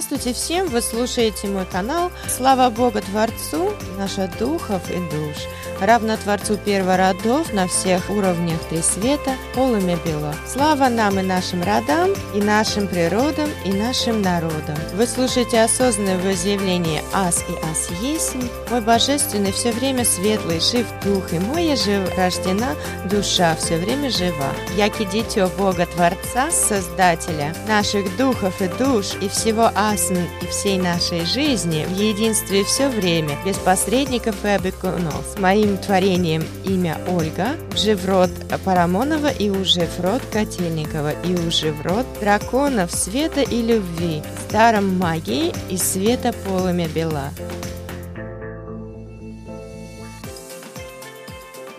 Здравствуйте всем! Вы слушаете мой канал. Слава Богу Творцу, наша духов и душ, равно Творцу первородов на всех уровнях три света, полыми бело. Слава нам и нашим родам, и нашим природам, и нашим народам. Вы слушаете осознанное возъявление «Ас и Ас есть». Мой божественный все время светлый, жив дух, и мой жив рождена душа, все время жива. Яки дитё Бога Творца, Создателя, наших духов и душ, и все всего асны и всей нашей жизни в единстве все время, без посредников и обекунов. С моим творением имя Ольга, Живрод Парамонова и Ужеврод Котельникова и Ужеврод драконов света и любви, даром магии и света полыми бела.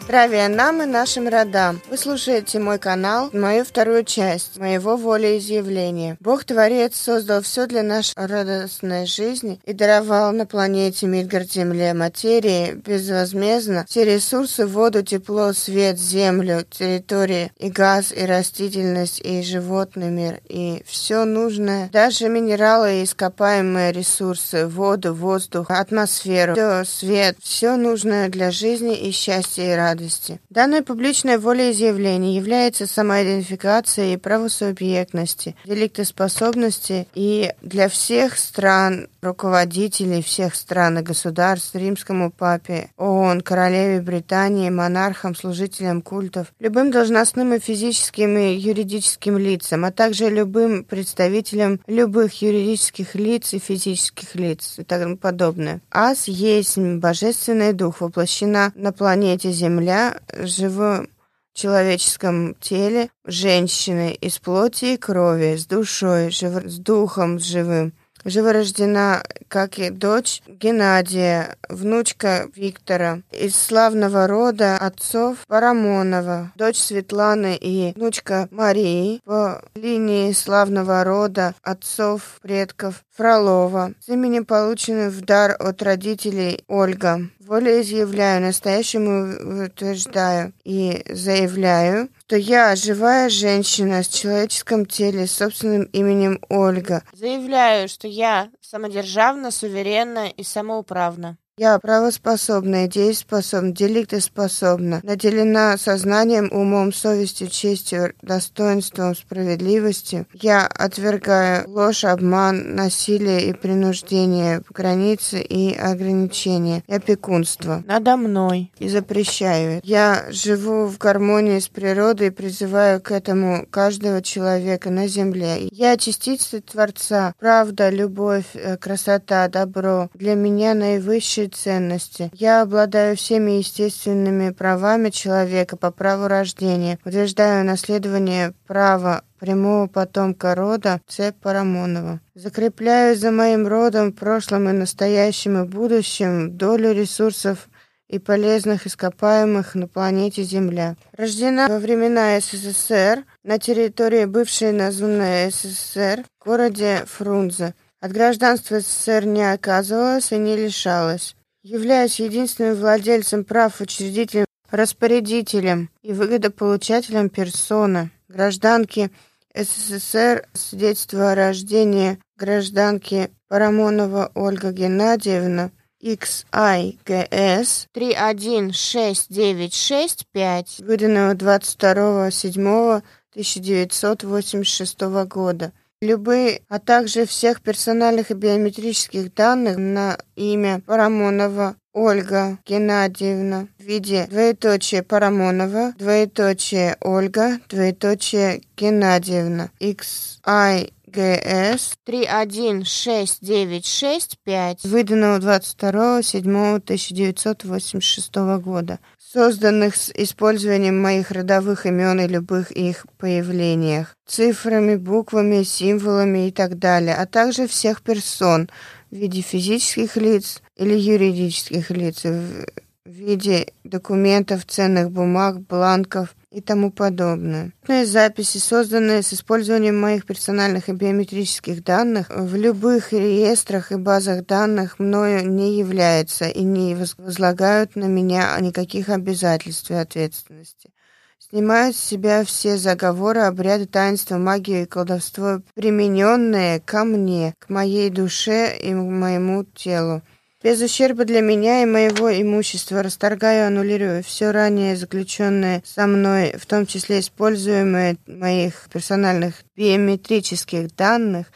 Здравия нам и нашим родам. Вы слушаете мой канал, мою вторую часть моего волеизъявления. Бог Творец создал все для нашей радостной жизни и даровал на планете Мидгард Земле материи безвозмездно все ресурсы, воду, тепло, свет, землю, территории и газ, и растительность, и животный мир, и все нужное, даже минералы и ископаемые ресурсы, воду, воздух, атмосферу, все, свет, все нужное для жизни и счастья и радости радости. Данное публичное волеизъявление является самоидентификацией правосубъектности, деликтоспособности и для всех стран, руководителей всех стран и государств, римскому папе, ООН, королеве Британии, монархам, служителям культов, любым должностным и физическим и юридическим лицам, а также любым представителям любых юридических лиц и физических лиц и тому подобное. Ас есть божественный дух, воплощена на планете Земля Земля в человеческом теле женщины из плоти и крови, с душой, с духом живым. Живорождена, как и дочь Геннадия, внучка Виктора, из славного рода отцов Парамонова, дочь Светланы и внучка Марии, по линии славного рода отцов предков Фролова, с именем полученным в дар от родителей Ольга. Волеизъявляю, настоящему утверждаю и заявляю, что я живая женщина с человеческом теле с собственным именем Ольга. Заявляю, что я самодержавна, суверенна и самоуправна. Я правоспособна, дееспособна, деликтоспособна, наделена сознанием, умом, совестью, честью, достоинством, справедливостью. Я отвергаю ложь, обман, насилие и принуждение, границы и ограничения, и опекунство надо мной и запрещаю. Я живу в гармонии с природой и призываю к этому каждого человека на земле. Я частица Творца, правда, любовь, э, красота, добро. Для меня наивысший ценности. Я обладаю всеми естественными правами человека по праву рождения. Утверждаю наследование права прямого потомка рода Ц. Парамонова. Закрепляю за моим родом, прошлым и настоящим и будущим долю ресурсов и полезных ископаемых на планете Земля. Рождена во времена СССР на территории бывшей названной СССР в городе Фрунзе. От гражданства СССР не оказывалась и не лишалась являясь единственным владельцем прав учредителем, распорядителем и выгодополучателем персоны, гражданки СССР, свидетельство о рождении гражданки Парамонова Ольга Геннадьевна, XIGS 316965, выданного 22.07.1986 года любые, а также всех персональных и биометрических данных на имя Парамонова Ольга Геннадьевна в виде двоеточие Парамонова, двоеточие Ольга, двоеточие Геннадьевна, XI ГС 316965, выданного 22.07.1986 года. Созданных с использованием моих родовых имен и любых их появлениях, цифрами, буквами, символами и так далее, а также всех персон в виде физических лиц или юридических лиц, в виде документов, ценных бумаг, бланков и тому подобное. Записи, созданные с использованием моих персональных и биометрических данных в любых реестрах и базах данных мною не являются и не возлагают на меня никаких обязательств и ответственности. Снимаю с себя все заговоры, обряды, таинства, магию и колдовство, примененные ко мне, к моей душе и моему телу. Без ущерба для меня и моего имущества расторгаю, аннулирую все ранее заключенное со мной, в том числе используемое моих персональных биометрических данных,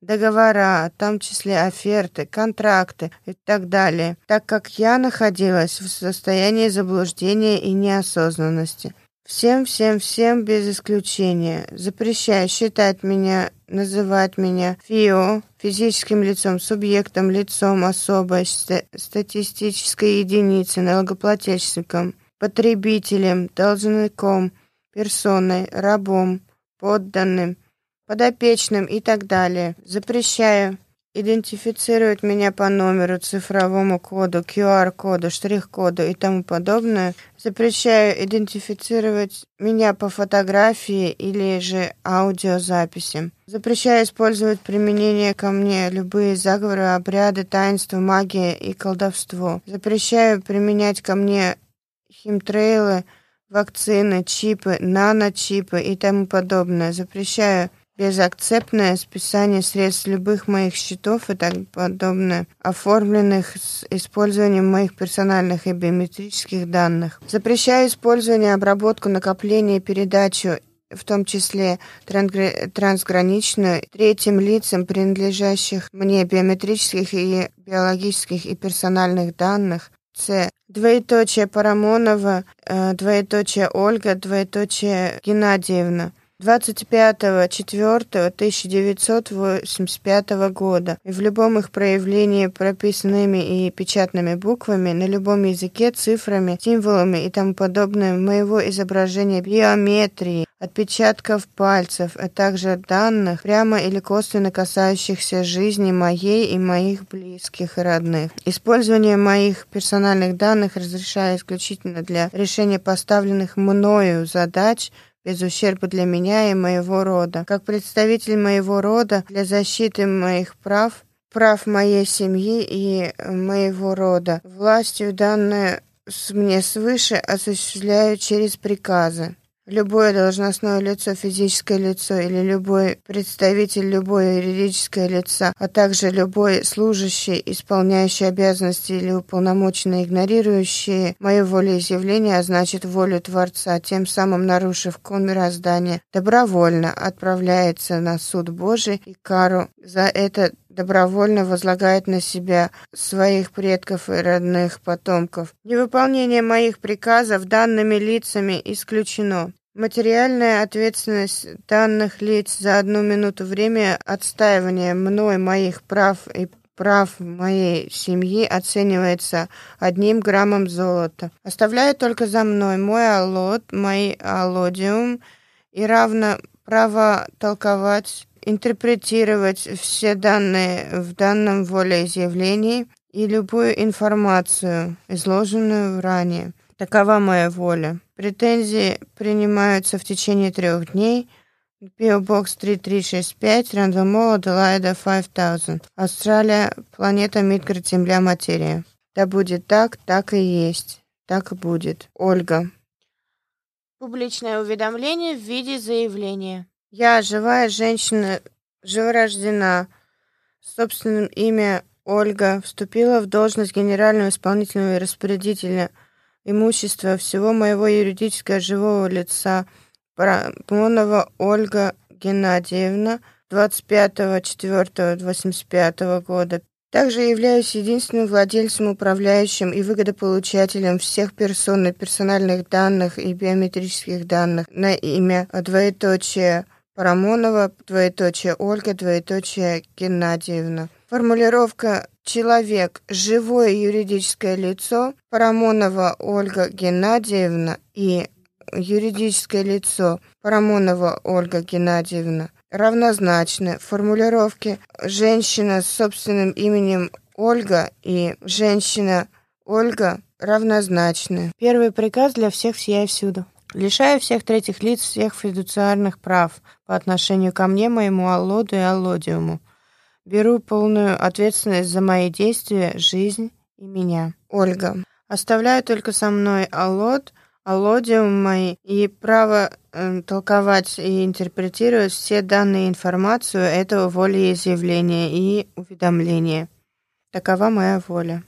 договора, в том числе оферты, контракты и так далее, так как я находилась в состоянии заблуждения и неосознанности. Всем, всем, всем без исключения. Запрещаю считать меня, называть меня ФИО, физическим лицом, субъектом, лицом, особой, статистической единицей, налогоплательщиком, потребителем, должником, персоной, рабом, подданным, подопечным и так далее. Запрещаю идентифицировать меня по номеру, цифровому коду, QR-коду, штрих-коду и тому подобное. Запрещаю идентифицировать меня по фотографии или же аудиозаписи. Запрещаю использовать применение ко мне любые заговоры, обряды, таинства, магия и колдовство. Запрещаю применять ко мне химтрейлы, вакцины, чипы, наночипы и тому подобное. Запрещаю безакцептное списание средств любых моих счетов и так подобное, оформленных с использованием моих персональных и биометрических данных. Запрещаю использование, обработку, накопление передачу в том числе трансграничную, третьим лицам, принадлежащих мне биометрических и биологических и персональных данных, С. Двоеточие Парамонова, э, двоеточие Ольга, двоеточие Геннадьевна. 25.04.1985 года и в любом их проявлении прописанными и печатными буквами, на любом языке, цифрами, символами и тому подобное моего изображения биометрии, отпечатков пальцев, а также данных, прямо или косвенно касающихся жизни моей и моих близких и родных. Использование моих персональных данных разрешаю исключительно для решения поставленных мною задач – без ущерба для меня и моего рода. Как представитель моего рода для защиты моих прав, прав моей семьи и моего рода, властью данное мне свыше осуществляю через приказы. Любое должностное лицо, физическое лицо или любой представитель любой юридическое лица, а также любой служащий, исполняющий обязанности или уполномоченный, игнорирующий мою волеизъявление, а значит волю Творца, тем самым нарушив кон мироздания, добровольно отправляется на суд Божий и кару за это добровольно возлагает на себя своих предков и родных потомков. Невыполнение моих приказов данными лицами исключено. Материальная ответственность данных лиц за одну минуту время отстаивания мной моих прав и прав моей семьи оценивается одним граммом золота. Оставляю только за мной мой аллот, мой аллодиум и равно право толковать интерпретировать все данные в данном волеизъявлении и любую информацию, изложенную ранее. Такова моя воля. Претензии принимаются в течение трех дней. PO Box 3365, Рандомол, Аделаида 5000. Австралия, планета Мидгард, Земля, материя. Да будет так, так и есть. Так и будет. Ольга. Публичное уведомление в виде заявления. Я живая женщина, живорождена, собственным имя Ольга, вступила в должность генерального исполнительного распорядителя. Имущества всего моего юридического живого лица. Парамонова Ольга Геннадьевна 25.04.85 года. Также являюсь единственным владельцем, управляющим и выгодополучателем всех персон и персональных данных и биометрических данных на имя двоеточие Парамонова, двоеточие Ольга, двоеточие Геннадьевна. Формулировка «человек, живое юридическое лицо» Парамонова Ольга Геннадьевна и юридическое лицо Парамонова Ольга Геннадьевна равнозначны формулировке «женщина с собственным именем Ольга» и «женщина Ольга» равнозначны. Первый приказ для всех всея и всюду. Лишаю всех третьих лиц всех фидуциарных прав по отношению ко мне, моему Аллоду и Аллодиуму. Беру полную ответственность за мои действия, жизнь и меня. Ольга. Оставляю только со мной Аллод, аллодиум мои и право э, толковать и интерпретировать все данные информацию этого волеизъявления и уведомления. Такова моя воля.